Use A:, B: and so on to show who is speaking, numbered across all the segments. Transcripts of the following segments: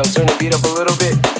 A: turn the beat up a little bit.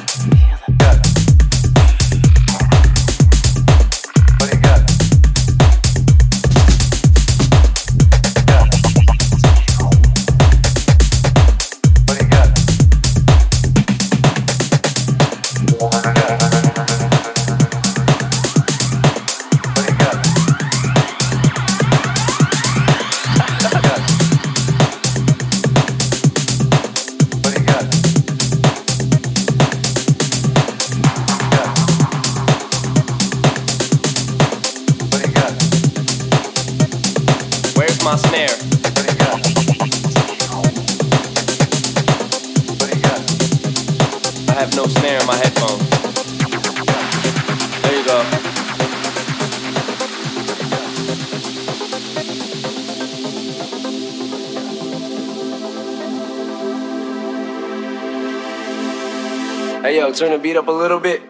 B: I got